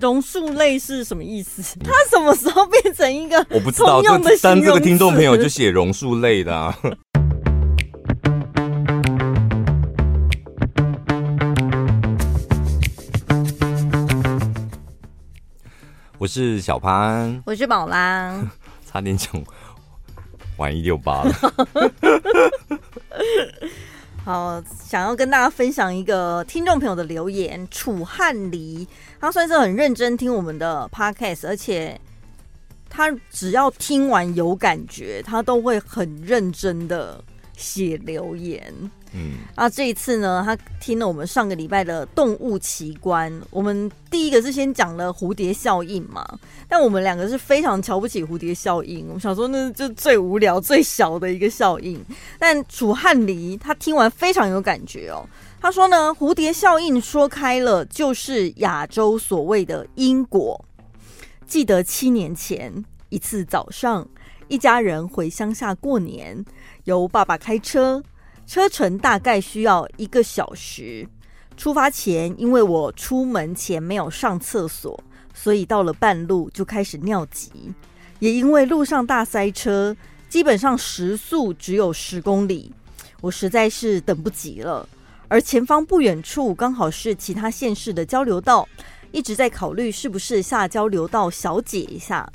榕树类是什么意思？它什么时候变成一个我不知道，就但这个听众朋友就写榕树类的啊。我是小潘，我是宝拉，差点讲玩一六八了。好，想要跟大家分享一个听众朋友的留言，楚汉离，他算是很认真听我们的 podcast，而且他只要听完有感觉，他都会很认真的写留言。嗯，啊，这一次呢，他听了我们上个礼拜的动物奇观，我们第一个是先讲了蝴蝶效应嘛，但我们两个是非常瞧不起蝴蝶效应，我们想说那就最无聊、最小的一个效应。但楚汉黎他听完非常有感觉哦，他说呢，蝴蝶效应说开了就是亚洲所谓的因果。记得七年前一次早上，一家人回乡下过年，由爸爸开车。车程大概需要一个小时。出发前，因为我出门前没有上厕所，所以到了半路就开始尿急。也因为路上大塞车，基本上时速只有十公里，我实在是等不及了。而前方不远处刚好是其他县市的交流道，一直在考虑是不是下交流道小解一下，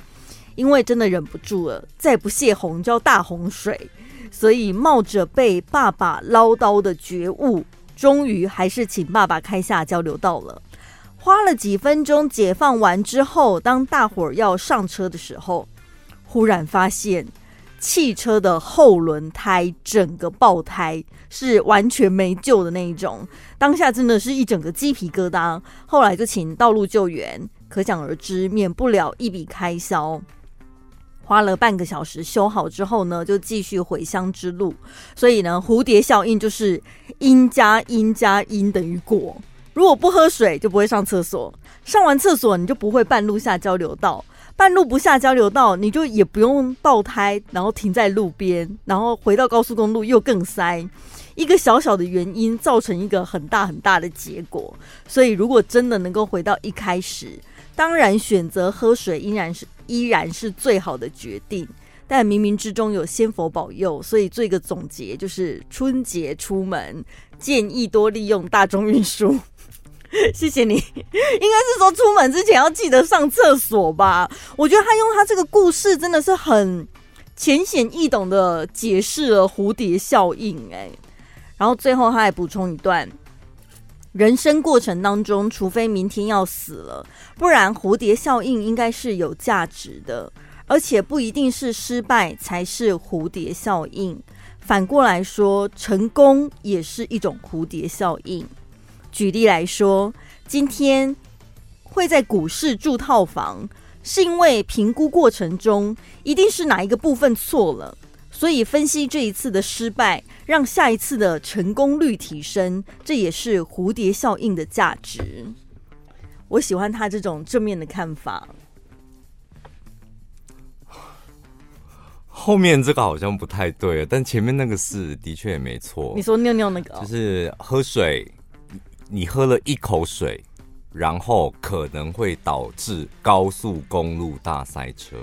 因为真的忍不住了，再不泄洪就要大洪水。所以冒着被爸爸唠叨的觉悟，终于还是请爸爸开下交流道了。花了几分钟解放完之后，当大伙儿要上车的时候，忽然发现汽车的后轮胎整个爆胎，是完全没救的那一种。当下真的是一整个鸡皮疙瘩。后来就请道路救援，可想而知，免不了一笔开销。花了半个小时修好之后呢，就继续回乡之路。所以呢，蝴蝶效应就是因加因加因等于果。如果不喝水，就不会上厕所；上完厕所，你就不会半路下交流道；半路不下交流道，你就也不用爆胎，然后停在路边，然后回到高速公路又更塞。一个小小的原因造成一个很大很大的结果。所以，如果真的能够回到一开始，当然选择喝水依然是。依然是最好的决定，但冥冥之中有仙佛保佑，所以做一个总结，就是春节出门建议多利用大众运输。谢谢你，应该是说出门之前要记得上厕所吧？我觉得他用他这个故事真的是很浅显易懂的解释了蝴蝶效应，哎，然后最后他还补充一段。人生过程当中，除非明天要死了，不然蝴蝶效应应该是有价值的，而且不一定是失败才是蝴蝶效应。反过来说，成功也是一种蝴蝶效应。举例来说，今天会在股市住套房，是因为评估过程中一定是哪一个部分错了。所以分析这一次的失败，让下一次的成功率提升，这也是蝴蝶效应的价值。我喜欢他这种正面的看法。后面这个好像不太对，但前面那个是的确也没错。你说尿尿那个，就是喝水，你喝了一口水，然后可能会导致高速公路大塞车。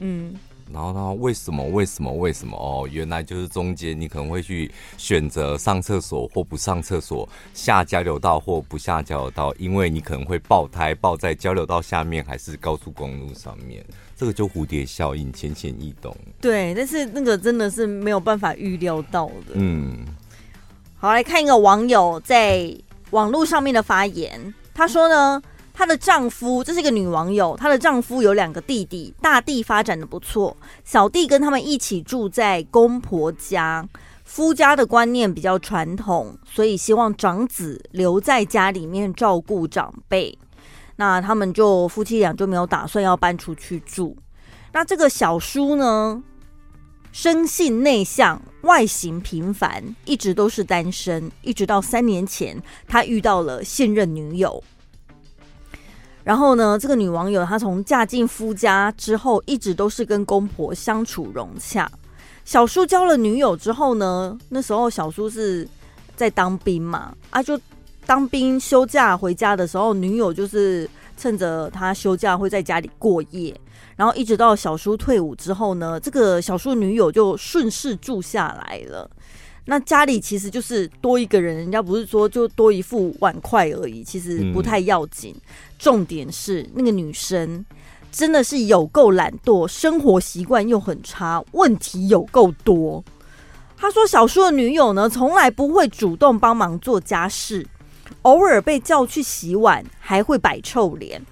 嗯。然后呢？为什么？为什么？为什么？哦，原来就是中间你可能会去选择上厕所或不上厕所，下交流道或不下交流道，因为你可能会爆胎，爆在交流道下面还是高速公路上面。这个就蝴蝶效应，浅显易懂。对，但是那个真的是没有办法预料到的。嗯，好，来看一个网友在网络上面的发言，他说呢。她的丈夫，这是一个女网友。她的丈夫有两个弟弟，大弟发展的不错，小弟跟他们一起住在公婆家。夫家的观念比较传统，所以希望长子留在家里面照顾长辈。那他们就夫妻俩就没有打算要搬出去住。那这个小叔呢，生性内向，外形平凡，一直都是单身，一直到三年前，他遇到了现任女友。然后呢，这个女网友她从嫁进夫家之后，一直都是跟公婆相处融洽。小叔交了女友之后呢，那时候小叔是在当兵嘛，啊，就当兵休假回家的时候，女友就是趁着他休假会在家里过夜，然后一直到小叔退伍之后呢，这个小叔女友就顺势住下来了。那家里其实就是多一个人，人家不是说就多一副碗筷而已，其实不太要紧。嗯、重点是那个女生真的是有够懒惰，生活习惯又很差，问题有够多。他说小叔的女友呢，从来不会主动帮忙做家事，偶尔被叫去洗碗还会摆臭脸。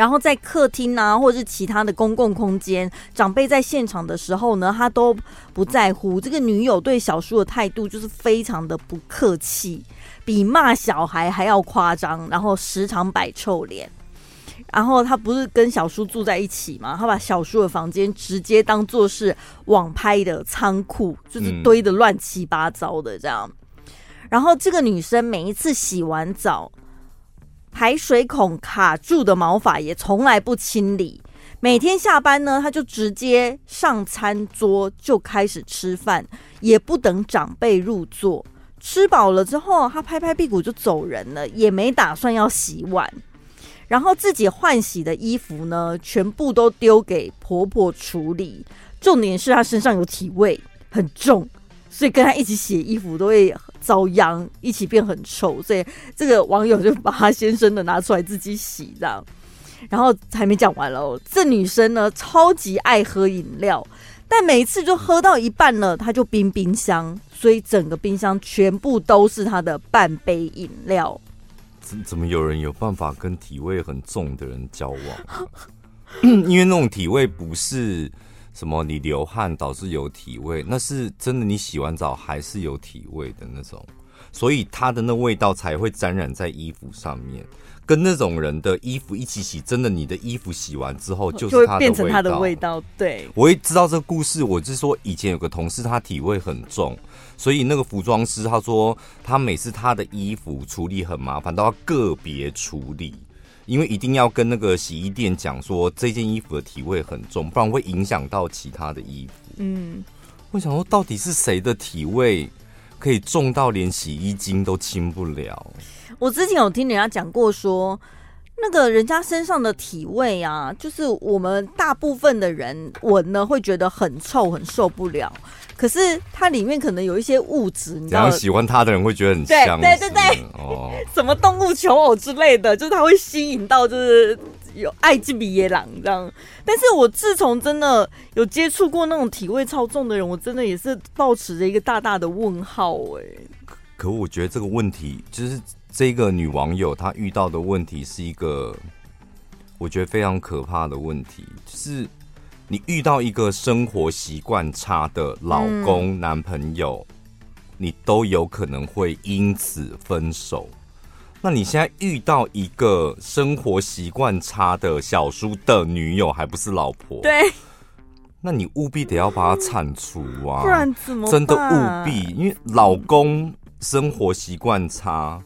然后在客厅啊，或者是其他的公共空间，长辈在现场的时候呢，他都不在乎。这个女友对小叔的态度就是非常的不客气，比骂小孩还要夸张。然后时常摆臭脸。然后他不是跟小叔住在一起吗？他把小叔的房间直接当做是网拍的仓库，就是堆得乱七八糟的这样。然后这个女生每一次洗完澡，排水孔卡住的毛发也从来不清理，每天下班呢，他就直接上餐桌就开始吃饭，也不等长辈入座，吃饱了之后，他拍拍屁股就走人了，也没打算要洗碗，然后自己换洗的衣服呢，全部都丢给婆婆处理，重点是他身上有体味，很重。所以跟他一起洗衣服都会遭殃，一起变很臭。所以这个网友就把他先生的拿出来自己洗，这样。然后还没讲完喽，这女生呢超级爱喝饮料，但每一次就喝到一半了，她就冰冰箱，所以整个冰箱全部都是她的半杯饮料。怎怎么有人有办法跟体味很重的人交往？因为那种体味不是。什么？你流汗导致有体味，那是真的。你洗完澡还是有体味的那种，所以它的那味道才会沾染在衣服上面。跟那种人的衣服一起洗，真的，你的衣服洗完之后就是它的味道，变成它的味道。对，我也知道这个故事。我是说，以前有个同事，他体味很重，所以那个服装师他说，他每次他的衣服处理很麻烦，都要个别处理。因为一定要跟那个洗衣店讲说，这件衣服的体味很重，不然会影响到其他的衣服。嗯，我想说，到底是谁的体味可以重到连洗衣精都清不了？我之前有听人家讲过说。那个人家身上的体味啊，就是我们大部分的人闻呢会觉得很臭，很受不了。可是它里面可能有一些物质，你知道，喜欢它的人会觉得很香。对对对对，哦，什么动物求偶之类的，就是它会吸引到，就是有爱之比野狼这样。但是我自从真的有接触过那种体味超重的人，我真的也是抱持着一个大大的问号哎。可可我觉得这个问题就是。这个女网友她遇到的问题是一个，我觉得非常可怕的问题，就是你遇到一个生活习惯差的老公、嗯、男朋友，你都有可能会因此分手。那你现在遇到一个生活习惯差的小叔的女友，还不是老婆？对，那你务必得要把它铲除啊，不然怎么？真的务必，因为老公生活习惯差。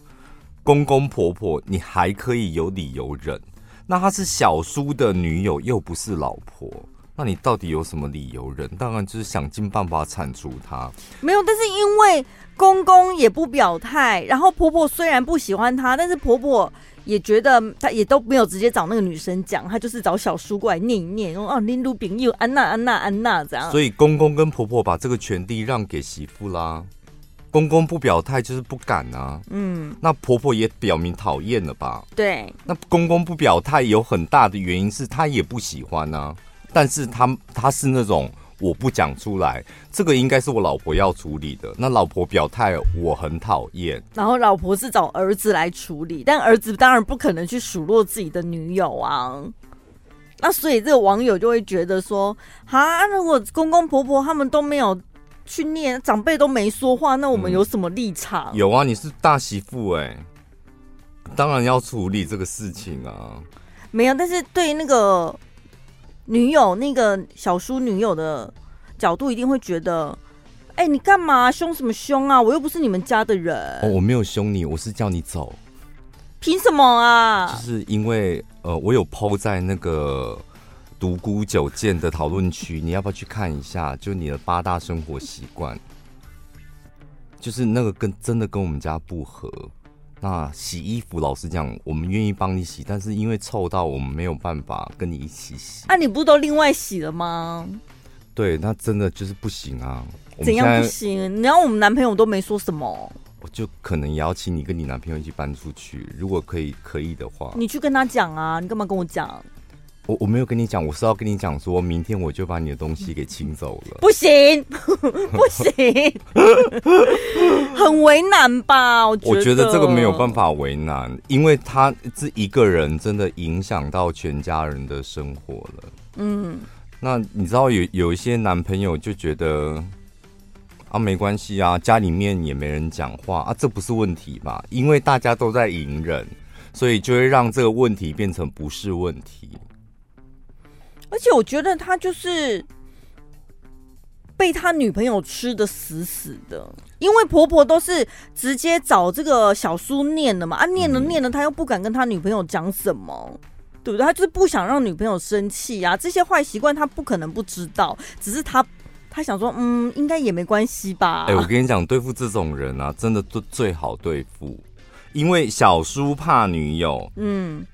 公公婆婆，你还可以有理由忍。那他是小叔的女友，又不是老婆，那你到底有什么理由忍？当然就是想尽办法铲除他。没有，但是因为公公也不表态，然后婆婆虽然不喜欢他，但是婆婆也觉得他也都没有直接找那个女生讲，他就是找小叔过来念一念，说哦，林如饼又安娜安娜安娜这样。所以公公跟婆婆把这个权利让给媳妇啦。公公不表态就是不敢啊，嗯，那婆婆也表明讨厌了吧？对，那公公不表态有很大的原因是他也不喜欢啊，但是他他是那种我不讲出来，这个应该是我老婆要处理的。那老婆表态我很讨厌，然后老婆是找儿子来处理，但儿子当然不可能去数落自己的女友啊。那所以这个网友就会觉得说，哈，如果公公婆婆他们都没有。去念长辈都没说话，那我们有什么立场？嗯、有啊，你是大媳妇哎、欸，当然要处理这个事情啊。没有，但是对那个女友、那个小叔女友的角度，一定会觉得，哎、欸，你干嘛凶什么凶啊？我又不是你们家的人。哦，我没有凶你，我是叫你走。凭什么啊？就是因为呃，我有 po 在那个。独孤九剑的讨论区，你要不要去看一下？就你的八大生活习惯，就是那个跟真的跟我们家不合，那洗衣服，老实讲，我们愿意帮你洗，但是因为臭到我们没有办法跟你一起洗。啊，你不都另外洗了吗？对，那真的就是不行啊。怎样不行？然后我们男朋友都没说什么，我就可能邀请你跟你男朋友一起搬出去，如果可以可以的话，你去跟他讲啊，你干嘛跟我讲？我我没有跟你讲，我是要跟你讲，说明天我就把你的东西给清走了。不行，不行，很为难吧？我觉得，我觉得这个没有办法为难，因为他这一个人真的影响到全家人的生活了。嗯，那你知道有有一些男朋友就觉得啊，没关系啊，家里面也没人讲话啊，这不是问题吧？因为大家都在隐忍，所以就会让这个问题变成不是问题。而且我觉得他就是被他女朋友吃的死死的，因为婆婆都是直接找这个小叔念的嘛，啊，念了念了，他又不敢跟他女朋友讲什么，对不对？他就是不想让女朋友生气啊，这些坏习惯他不可能不知道，只是他他想说，嗯，应该也没关系吧。哎，我跟你讲，对付这种人啊，真的最最好对付，因为小叔怕女友，嗯。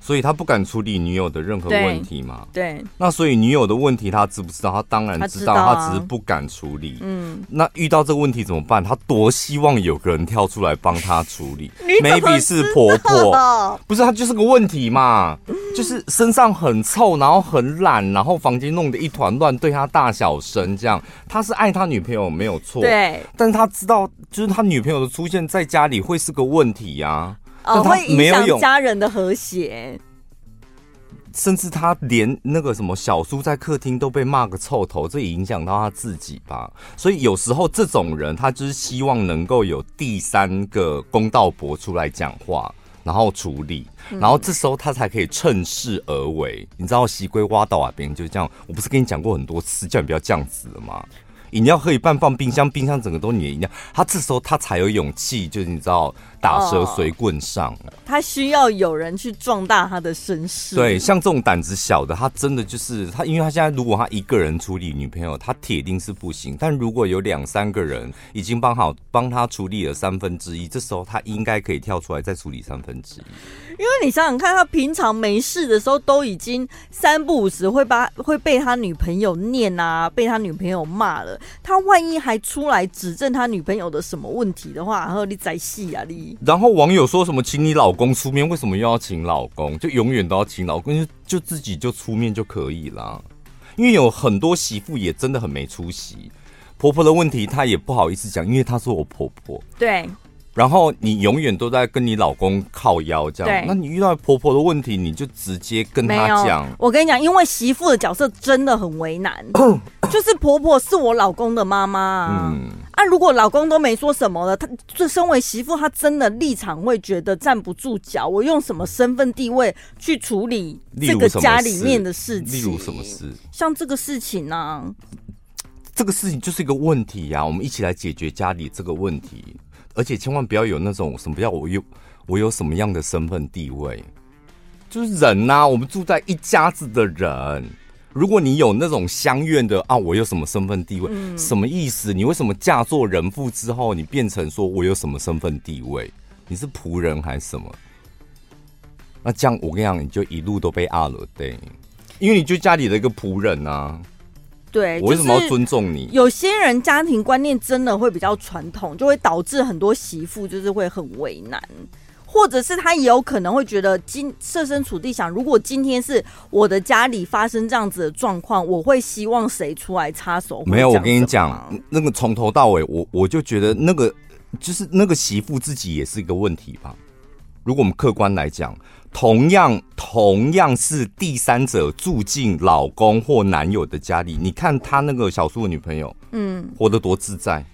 所以他不敢处理女友的任何问题嘛？对。那所以女友的问题他知不知道？他当然知道，他知道啊，他只是不敢处理。嗯。那遇到这个问题怎么办？他多希望有个人跳出来帮他处理。Maybe 是婆婆，不是他就是个问题嘛？就是身上很臭，然后很懒，然后房间弄得一团乱，对他大小声这样。他是爱他女朋友没有错，对。但是他知道，就是他女朋友的出现在家里会是个问题呀，啊。哦，会影响家人的和谐，甚至他连那个什么小叔在客厅都被骂个臭头，这也影响到他自己吧。所以有时候这种人，他就是希望能够有第三个公道伯出来讲话，然后处理，然后这时候他才可以趁势而为。你知道，西龟挖到啊，别人就是这样。我不是跟你讲过很多次，叫你不要这样子了吗？饮料喝一半放冰箱，冰箱整个都你的饮料，他这时候他才有勇气，就是你知道打蛇随棍上，哦，他需要有人去壮大他的身世。对，像这种胆子小的，他真的就是他，因为他现在如果他一个人处理女朋友，他铁定是不行。但如果有两三个人已经帮好帮他处理了三分之一，这时候他应该可以跳出来再处理三分之一。因为你想想看，他平常没事的时候都已经三不五时会把会被他女朋友念啊，被他女朋友骂了。他万一还出来指证他女朋友的什么问题的话，然后你再细啊你。然后网友说什么，请你老公出面，为什么又要请老公？就永远都要请老公，就就自己就出面就可以了。因为有很多媳妇也真的很没出息，婆婆的问题她也不好意思讲，因为她是我婆婆。对。然后你永远都在跟你老公靠腰这样，那你遇到婆婆的问题，你就直接跟她讲。我跟你讲，因为媳妇的角色真的很为难，就是婆婆是我老公的妈妈。嗯，啊，如果老公都没说什么了，他这身为媳妇，她真的立场会觉得站不住脚。我用什么身份地位去处理这个家里面的事情？例如什么事？像这个事情呢、啊？这个事情就是一个问题呀、啊，我们一起来解决家里这个问题。而且千万不要有那种什么叫我有我有什么样的身份地位，就是人呐、啊，我们住在一家子的人，如果你有那种相怨的啊，我有什么身份地位，嗯、什么意思？你为什么嫁做人妇之后，你变成说我有什么身份地位？你是仆人还是什么？那这样我跟你讲，你就一路都被压了，对，因为你就家里的一个仆人啊。对，我为什么要尊重你？有些人家庭观念真的会比较传统，就会导致很多媳妇就是会很为难，或者是他也有可能会觉得今设身处地想，如果今天是我的家里发生这样子的状况，我会希望谁出来插手？没有，我跟你讲，那个从头到尾，我我就觉得那个就是那个媳妇自己也是一个问题吧。如果我们客观来讲。同样，同样是第三者住进老公或男友的家里，你看他那个小叔的女朋友，嗯，活得多自在。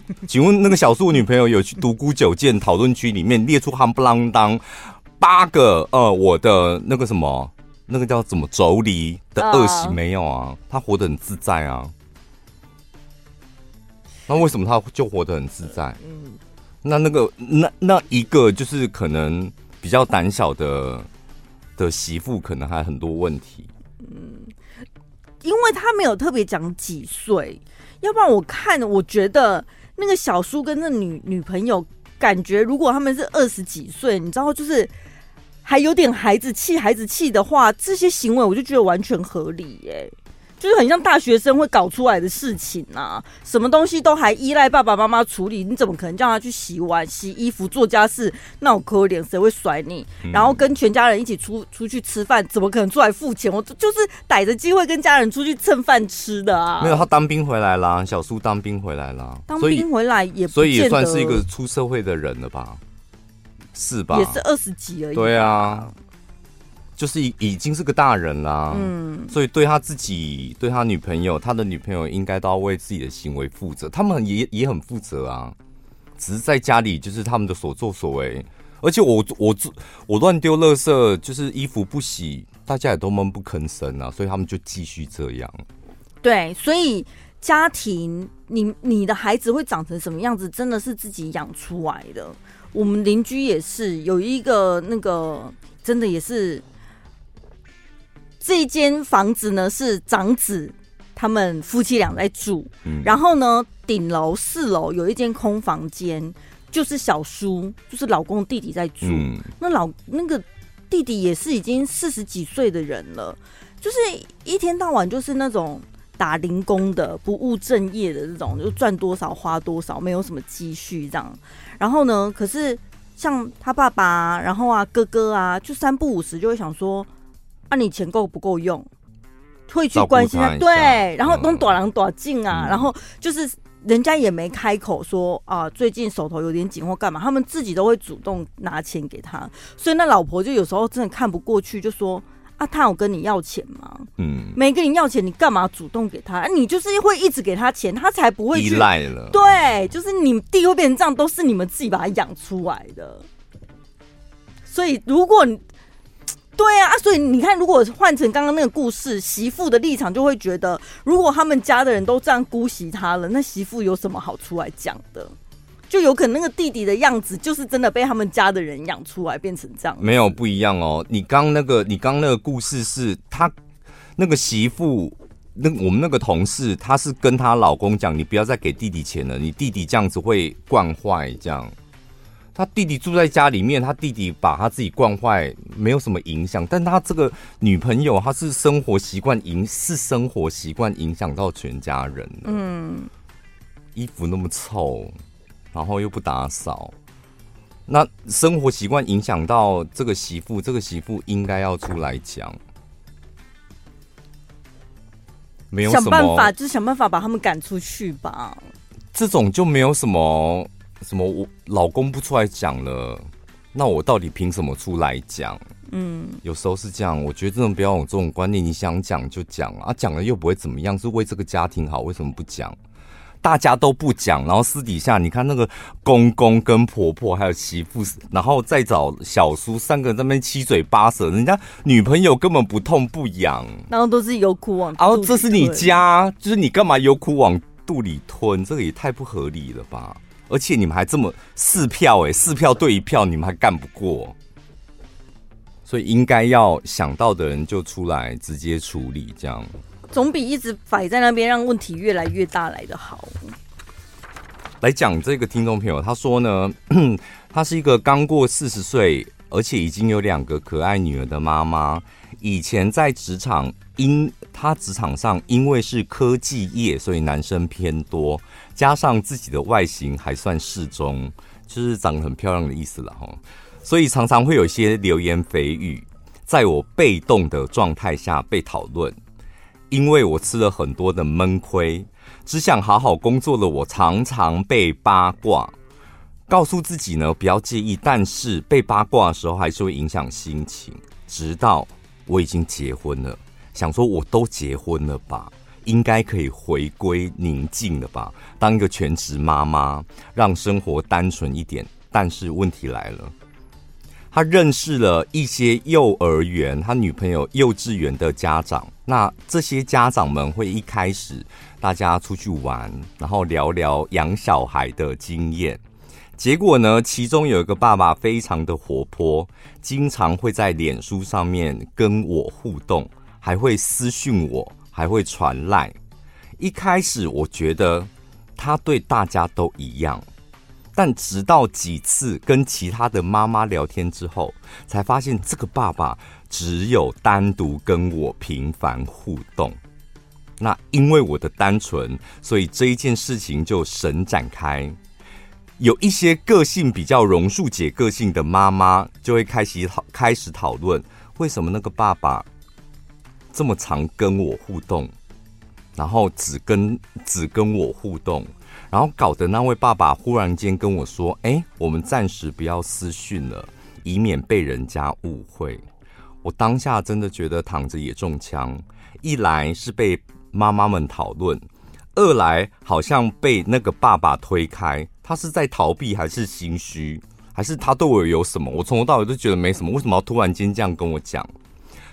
请问那个小树女朋友有去独孤九剑讨论区里面列出夯不啷当八个呃，我的那个什么那个叫怎么妯娌的恶习没有啊？他活得很自在啊。那为什么他就活得很自在？嗯，那那个那那一个就是可能。比较胆小的的媳妇可能还很多问题，嗯，因为他没有特别讲几岁，要不然我看我觉得那个小叔跟那女女朋友感觉，如果他们是二十几岁，你知道，就是还有点孩子气、孩子气的话，这些行为我就觉得完全合理耶。就是很像大学生会搞出来的事情啊，什么东西都还依赖爸爸妈妈处理，你怎么可能叫他去洗碗、洗衣服、做家事？那我可怜，谁会甩你？然后跟全家人一起出出去吃饭，怎么可能出来付钱？我就是逮着机会跟家人出去蹭饭吃的啊！没有，他当兵回来啦，小苏当兵回来啦，当兵回来也不所以也算是一个出社会的人了吧？是吧？也是二十几而已。对啊。就是已已经是个大人啦，嗯，所以对他自己、对他女朋友、他的女朋友，应该都要为自己的行为负责。他们也也很负责啊，只是在家里就是他们的所作所为。而且我我我乱丢垃圾，就是衣服不洗，大家也都闷不吭声啊，所以他们就继续这样。对，所以家庭，你你的孩子会长成什么样子，真的是自己养出来的。我们邻居也是有一个那个，真的也是。这一间房子呢，是长子他们夫妻俩在住，嗯、然后呢，顶楼四楼有一间空房间，就是小叔，就是老公弟弟在住。嗯、那老那个弟弟也是已经四十几岁的人了，就是一天到晚就是那种打零工的，不务正业的这种，就赚多少花多少，没有什么积蓄这样。然后呢，可是像他爸爸，然后啊哥哥啊，就三不五时就会想说。那、啊、你钱够不够用？会去关心他，他对，然后东躲狼躲进啊，嗯、然后就是人家也没开口说啊，最近手头有点紧或干嘛，他们自己都会主动拿钱给他，所以那老婆就有时候真的看不过去，就说啊，他有跟你要钱吗？嗯，没跟你要钱，你干嘛主动给他？啊，你就是会一直给他钱，他才不会去依赖了。对，就是你弟会变成这样，都是你们自己把他养出来的。所以如果你。对啊，所以你看，如果换成刚刚那个故事，媳妇的立场就会觉得，如果他们家的人都这样姑息他了，那媳妇有什么好出来讲的？就有可能那个弟弟的样子，就是真的被他们家的人养出来变成这样。没有不一样哦，你刚那个，你刚那个故事是他那个媳妇，那我们那个同事，她是跟她老公讲，你不要再给弟弟钱了，你弟弟这样子会惯坏，这样。他弟弟住在家里面，他弟弟把他自己惯坏，没有什么影响。但他这个女朋友，他是生活习惯影，是生活习惯影响到全家人。嗯，衣服那么臭，然后又不打扫，那生活习惯影响到这个媳妇，这个媳妇应该要出来讲，没有什么，想办法，就是想办法把他们赶出去吧。这种就没有什么。什么？我老公不出来讲了，那我到底凭什么出来讲？嗯，有时候是这样。我觉得真的不要有这种观念，你想讲就讲啊，讲了又不会怎么样，是为这个家庭好，为什么不讲？大家都不讲，然后私底下你看那个公公跟婆婆还有媳妇，然后再找小叔三个人在那边七嘴八舌，人家女朋友根本不痛不痒，然后都是有苦往，然后这是你家，就是你干嘛有苦往肚里吞？这个也太不合理了吧？而且你们还这么四票哎，四票对一票，你们还干不过，所以应该要想到的人就出来直接处理，这样总比一直摆在那边让问题越来越大来的好。来讲这个听众朋友，他说呢，他是一个刚过四十岁，而且已经有两个可爱女儿的妈妈。以前在职场，因她职场上因为是科技业，所以男生偏多。加上自己的外形还算适中，就是长得很漂亮的意思了哈，所以常常会有一些流言蜚语，在我被动的状态下被讨论，因为我吃了很多的闷亏，只想好好工作的我常常被八卦，告诉自己呢不要介意，但是被八卦的时候还是会影响心情，直到我已经结婚了，想说我都结婚了吧。应该可以回归宁静了吧？当一个全职妈妈，让生活单纯一点。但是问题来了，他认识了一些幼儿园，他女朋友幼稚园的家长。那这些家长们会一开始大家出去玩，然后聊聊养小孩的经验。结果呢，其中有一个爸爸非常的活泼，经常会在脸书上面跟我互动，还会私讯我。还会传赖。一开始我觉得他对大家都一样，但直到几次跟其他的妈妈聊天之后，才发现这个爸爸只有单独跟我频繁互动。那因为我的单纯，所以这一件事情就神展开。有一些个性比较榕树姐个性的妈妈，就会开始讨开始讨论，为什么那个爸爸这么常跟我互动，然后只跟只跟我互动。然后搞得那位爸爸忽然间跟我说：“哎，我们暂时不要私讯了，以免被人家误会。”我当下真的觉得躺着也中枪，一来是被妈妈们讨论，二来好像被那个爸爸推开，他是在逃避还是心虚，还是他对我有什么？我从头到尾都觉得没什么，为什么要突然间这样跟我讲？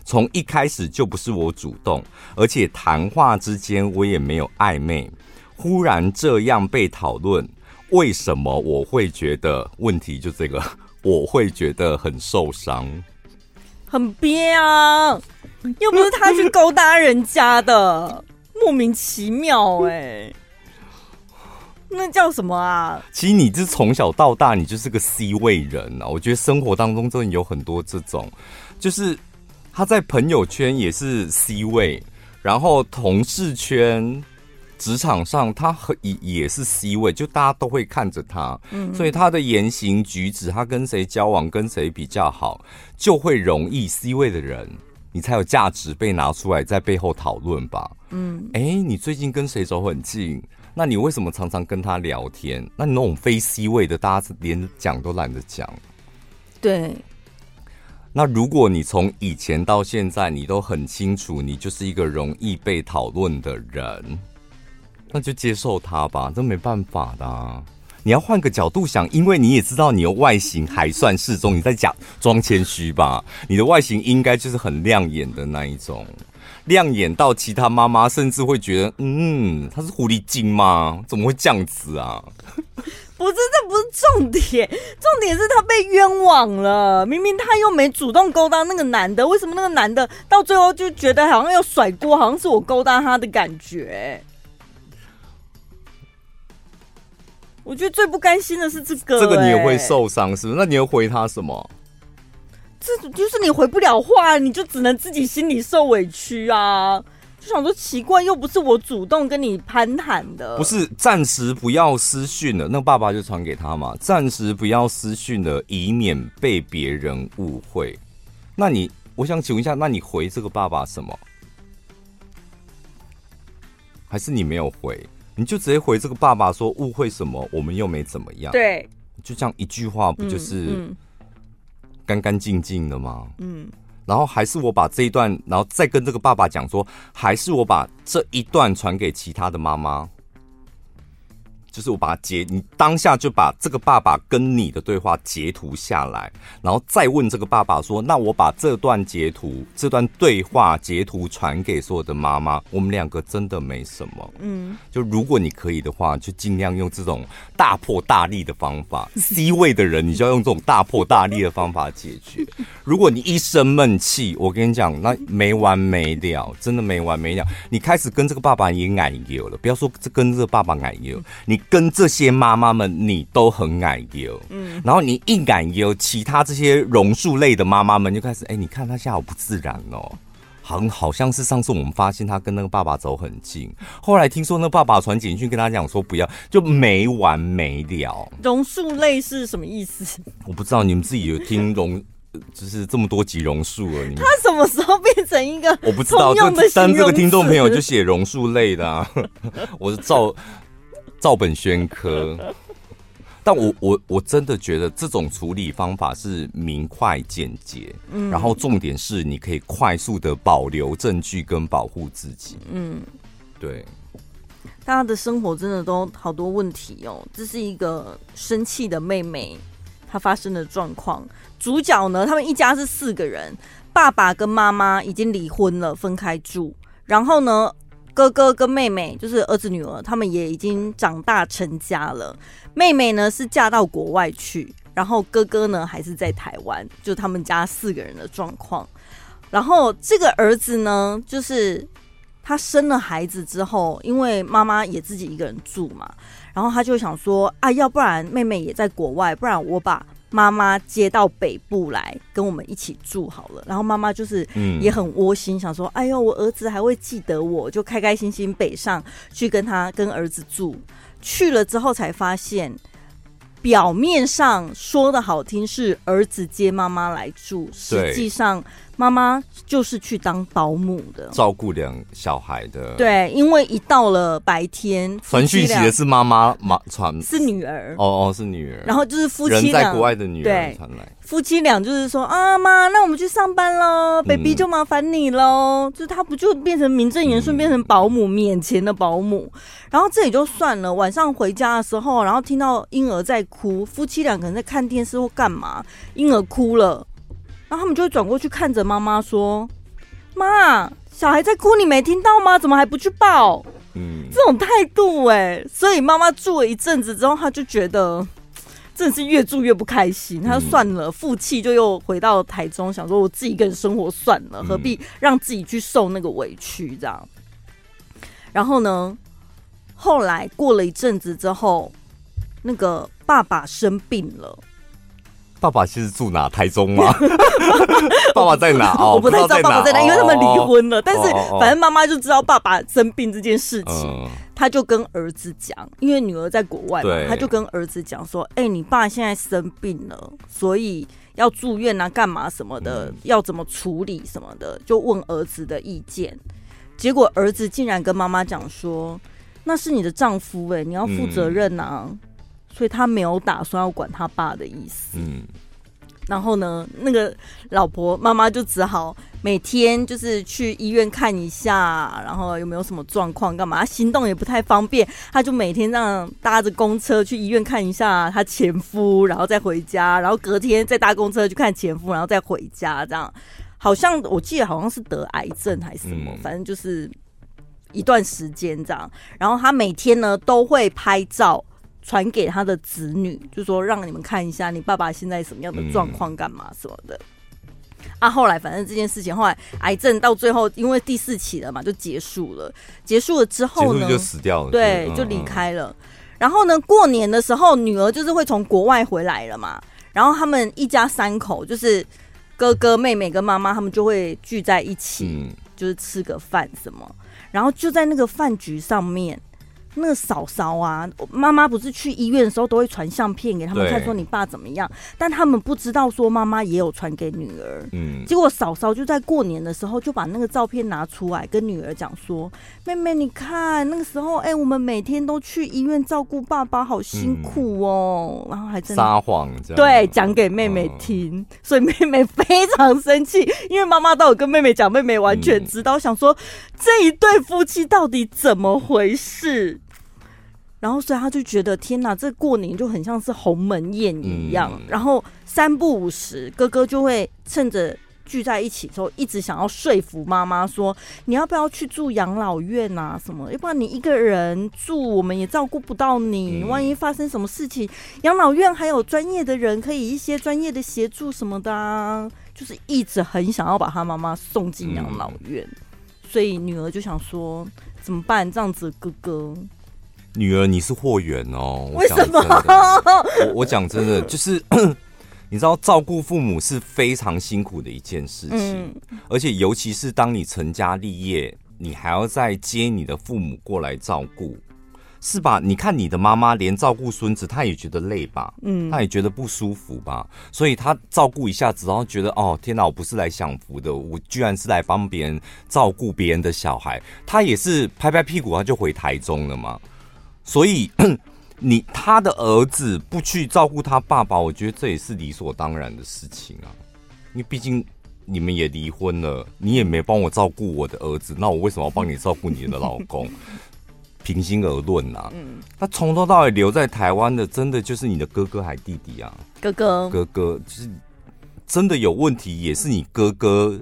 从一开始就不是我主动，而且谈话之间我也没有暧昧。忽然这样被讨论，为什么我会觉得问题就这个？我会觉得很受伤，很憋啊！又不是他去勾搭人家的，莫名其妙哎、那叫什么啊？其实你这从小到大，你就是个 C 位人啊！我觉得生活当中真的有很多这种，就是他在朋友圈也是 C 位，然后同事圈。职场上，他和也也是 C 位，就大家都会看着他，嗯，所以他的言行举止，他跟谁交往，跟谁比较好，就会容易 C 位的人，你才有价值被拿出来在背后讨论吧，嗯，哎，你最近跟谁走很近？那你为什么常常跟他聊天？那你那种非 C 位的，大家连讲都懒得讲。对。那如果你从以前到现在，你都很清楚，你就是一个容易被讨论的人。那就接受他吧，这没办法的啊。你要换个角度想，因为你也知道你的外形还算适中，你在假装谦虚吧？你的外形应该就是很亮眼的那一种，亮眼到其他妈妈甚至会觉得，嗯，她是狐狸精吗？怎么会这样子啊？不是，这不是重点，重点是她被冤枉了。明明她又没主动勾搭那个男的，为什么那个男的到最后就觉得好像要甩锅，好像是我勾搭他的感觉？我觉得最不甘心的是这个、欸，这个你也会受伤，是不是？那你又回他什么？这就是你回不了话，你就只能自己心里受委屈啊！就想说奇怪，又不是我主动跟你攀谈的。不是，暂时不要私讯了。那爸爸就传给他嘛，暂时不要私讯了，以免被别人误会。那你，我想请问一下，那你回这个爸爸什么？还是你没有回？你就直接回这个爸爸说，误会什么？我们又没怎么样。对，就这样一句话，不就是干干净净的吗？嗯，然后还是我把这一段，然后再跟这个爸爸讲说，还是我把这一段传给其他的妈妈。就是我把它截，你当下就把这个爸爸跟你的对话截图下来，然后再问这个爸爸说：“那我把这段截图、这段对话截图传给所有的妈妈，我们两个真的没什么。”嗯，就如果你可以的话，就尽量用这种大破大立的方法。C 位的人，你就要用这种大破大立的方法解决。如果你一生闷气，我跟你讲，那没完没了，真的没完没了。你开始跟这个爸爸也矮油了，不要说这跟这个爸爸矮油，你。跟这些妈妈们，你都很矮油，嗯，然后你一矮油，其他这些榕树类的妈妈们就开始，哎，你看他现在好不自然哦，好，好像是上次我们发现他跟那个爸爸走很近，后来听说那个爸爸传简讯跟他讲说不要，就没完没了。榕树类是什么意思？我不知道，你们自己有听榕，就是这么多集榕树了，你们他什么时候变成一个我不知道，但这个听众朋友就写榕树类的啊，我是照。照本宣科，但我我我真的觉得这种处理方法是明快简洁，嗯，然后重点是你可以快速的保留证据跟保护自己，嗯，对。大家的生活真的都好多问题哦，这是一个生气的妹妹她发生的状况。主角呢，他们一家是四个人，爸爸跟妈妈已经离婚了，分开住，然后呢，哥哥跟妹妹就是儿子女儿，他们也已经长大成家了。妹妹呢是嫁到国外去，然后哥哥呢还是在台湾，就他们家四个人的状况。然后这个儿子呢，就是他生了孩子之后，因为妈妈也自己一个人住嘛，然后他就想说啊，要不然妹妹也在国外，不然我把妈妈接到北部来跟我们一起住好了。然后妈妈就是也很窝心，想说，哎呦，我儿子还会记得我，就开开心心北上去跟他跟儿子住。去了之后才发现。表面上说的好听是儿子接妈妈来住，实际上妈妈就是去当保姆的，照顾两小孩的。对，因为一到了白天，传讯息的是妈妈，妈传是女儿。哦哦，是女儿。然后就是夫妻在国外的女儿传来。夫妻俩就是说啊妈，那我们去上班喽，baby 就麻烦你喽。嗯、就是他不就变成名正言顺变成保姆，免钱的保姆。然后这也就算了，晚上回家的时候，然后听到婴儿在哭，夫妻俩可能在看电视或干嘛，婴儿哭了，然后他们就会转过去看着妈妈说：“妈，小孩在哭，你没听到吗？怎么还不去抱？”嗯，这种态度哎、欸，所以妈妈住了一阵子之后，她就觉得。真的是越住越不开心，他说算了，负气就又回到台中，想说我自己一个人生活算了，何必让自己去受那个委屈这样。然后呢，后来过了一阵子之后，那个爸爸生病了。爸爸其实住哪？台中吗？爸爸在哪？我不太知道爸爸在哪，因为他们离婚了。但是反正妈妈就知道爸爸生病这件事情，他就跟儿子讲，因为女儿在国外嘛，他就跟儿子讲说：“哎，你爸现在生病了，所以要住院啊，干嘛什么的，要怎么处理什么的，就问儿子的意见。结果儿子竟然跟妈妈讲说：那是你的丈夫，哎，你要负责任呐。”所以他没有打算要管他爸的意思。嗯，然后呢，那个老婆妈妈就只好每天就是去医院看一下，然后有没有什么状况，干嘛？行动也不太方便，他就每天这样搭着公车去医院看一下他前夫，然后再回家，然后隔天再搭公车去看前夫，然后再回家。这样好像我记得好像是得癌症还是什么，反正就是一段时间这样。然后他每天呢都会拍照。传给他的子女，就说让你们看一下你爸爸现在什么样的状况，干嘛什么的。啊，后来反正这件事情后来癌症到最后因为第四期了嘛，就结束了。结束了之后呢，就死掉了，对，就离开了。然后呢，过年的时候女儿就是会从国外回来了嘛，然后他们一家三口就是哥哥妹妹跟妈妈他们就会聚在一起，就是吃个饭什么。然后就在那个饭局上面。那个嫂嫂啊，妈妈不是去医院的时候都会传相片给他们看，说你爸怎么样？但他们不知道说妈妈也有传给女儿。嗯，结果嫂嫂就在过年的时候就把那个照片拿出来跟女儿讲说：“妹妹，你看那个时候，哎，我们每天都去医院照顾爸爸，好辛苦哦。”然后还真撒谎，对，讲给妹妹听，所以妹妹非常生气，因为妈妈都有跟妹妹讲，妹妹完全知道，想说这一对夫妻到底怎么回事。然后，所以他就觉得天哪，这过年就很像是鸿门宴一样。嗯、然后三不五时，哥哥就会趁着聚在一起的时候，一直想要说服妈妈说：“你要不要去住养老院啊？什么？要不然你一个人住，我们也照顾不到你。万一发生什么事情，养老院还有专业的人可以一些专业的协助什么的啊。”就是一直很想要把他妈妈送进养老院。嗯、所以女儿就想说：“怎么办？这样子，哥哥。”女儿，你是货源哦。为什么？我我讲真的，就是 你知道，照顾父母是非常辛苦的一件事情，而且尤其是当你成家立业，你还要再接你的父母过来照顾，是吧？你看你的妈妈连照顾孙子，她也觉得累吧？嗯，她也觉得不舒服吧？所以她照顾一下子，然后觉得哦，天哪，我不是来享福的，我居然是来帮别人照顾别人的小孩。她也是拍拍屁股，她就回台中了嘛。所以，你他的儿子不去照顾他爸爸，我觉得这也是理所当然的事情啊。因为毕竟你们也离婚了，你也没帮我照顾我的儿子，那我为什么要帮你照顾你的老公？平心而论呐，嗯，他从头到尾留在台湾的，真的就是你的哥哥还弟弟啊？哥哥，哥哥，就是真的有问题，也是你哥哥。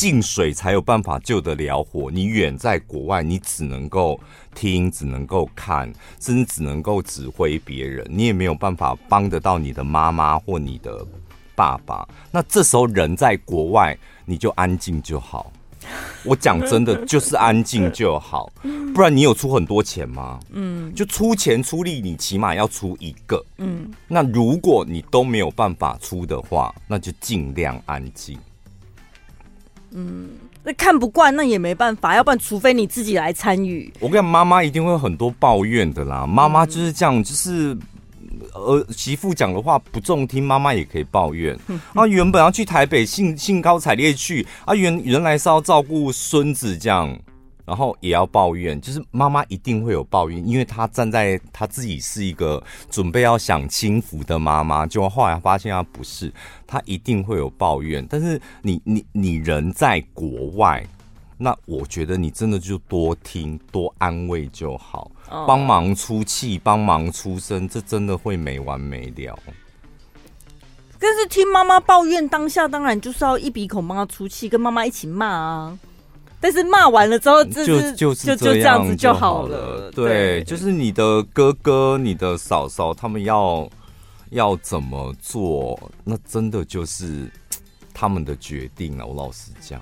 进水才有办法救得了火。你远在国外，你只能够听，只能够看，甚至只能够指挥别人。你也没有办法帮得到你的妈妈或你的爸爸。那这时候人在国外，你就安静就好。我讲真的，就是安静就好，不然你有出很多钱吗？嗯，就出钱出力，你起码要出一个。嗯，那如果你都没有办法出的话，那就尽量安静。嗯，那看不惯那也没办法，要不然除非你自己来参与。我跟你讲，妈妈一定会有很多抱怨的啦，妈妈就是这样，就是。儿媳妇讲的话不中听，妈妈也可以抱怨。啊，原本要去台北兴兴高采烈去啊，原原来是要照顾孙子这样，然后也要抱怨，就是妈妈一定会有抱怨，因为她站在她自己是一个准备要享清福的妈妈，就后来发现她不是，她一定会有抱怨。但是你你你人在国外。那我觉得你真的就多听多安慰就好，帮忙出气，帮忙出声，这真的会没完没了。但是听妈妈抱怨当下，当然就是要一鼻孔帮她出气，跟妈妈一起骂啊。但是骂完了之后，就就就就这样子就好了。对，就是你的哥哥、你的嫂嫂，他们要要怎么做，那真的就是他们的决定了。我老实讲。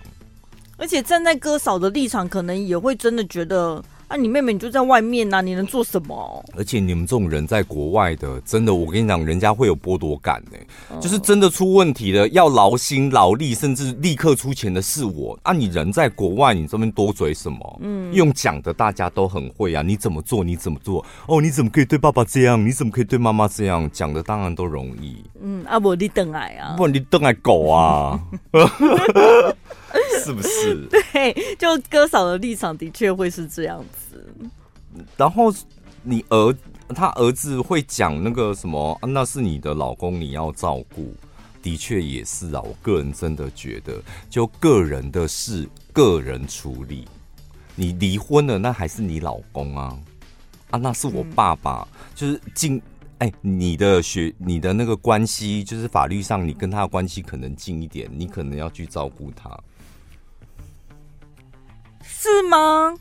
而且站在哥嫂的立场，可能也会真的觉得啊，你妹妹你就在外面呐、啊，你能做什么？而且你们这种人在国外的，真的，我跟你讲，人家会有剥夺感呢、嗯。就是真的出问题了，要劳心劳力，甚至立刻出钱的是我啊！你人在国外，你这边多嘴什么？嗯，用讲的大家都很会啊，你怎么做？你怎么做？哦，你怎么可以对爸爸这样？你怎么可以对妈妈这样？讲的当然都容易。嗯，啊不，你等来啊，不，你等来狗啊。是不是？对，就哥嫂的立场的确会是这样子。然后你儿他儿子会讲那个什么，啊那是你的老公，你要照顾。的确也是啊，我个人真的觉得，就个人的事，个人处理。你离婚了，那还是你老公啊？啊，那是我爸爸，嗯、就是近哎，你的学，你的那个关系，就是法律上你跟他的关系可能近一点，你可能要去照顾他。是吗？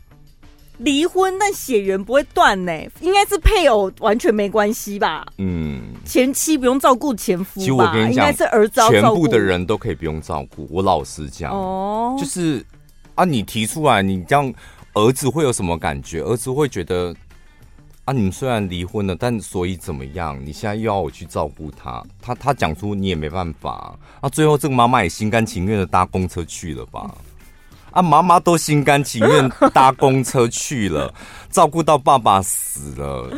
离婚但血缘不会断呢？应该是配偶完全没关系吧？嗯，前妻不用照顾前夫吧？其实我跟你讲，应该是儿子全部的人都可以不用照顾。我老实讲，哦，就是啊，你提出来，你这样儿子会有什么感觉？儿子会觉得啊，你们虽然离婚了，但所以怎么样？你现在又要我去照顾他，他他讲出你也没办法。啊，最后这个妈妈也心甘情愿的搭公车去了吧？啊，妈妈都心甘情愿搭公车去了，照顾到爸爸死了。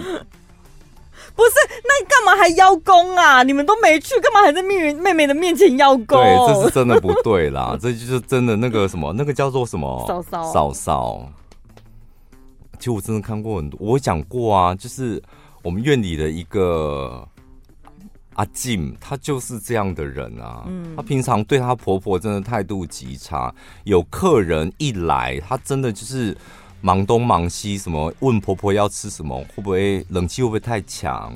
不是，那干嘛还邀功啊？你们都没去，干嘛还在妹妹妹妹的面前邀功？对，这是真的不对啦，这就是真的那个什么，那个叫做什么嫂嫂嫂嫂。其实我真的看过很多，我讲过啊，就是我们院里的一个。阿静，她就是这样的人啊。嗯，她平常对她婆婆真的态度极差。有客人一来，她真的就是忙东忙西，什么问婆婆要吃什么，会不会冷气会不会太强，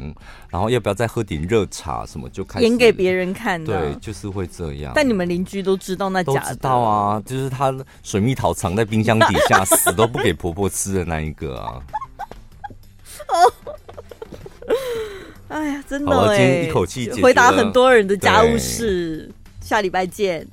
然后要不要再喝点热茶，什么就开始演给别人看的。对，就是会这样。但你们邻居都知道那假的？都知道啊，就是她水蜜桃藏在冰箱底下，死都不给婆婆吃的那一个啊。哦。哎呀，真的哎！今天一口气回答很多人的家务事，下礼拜见。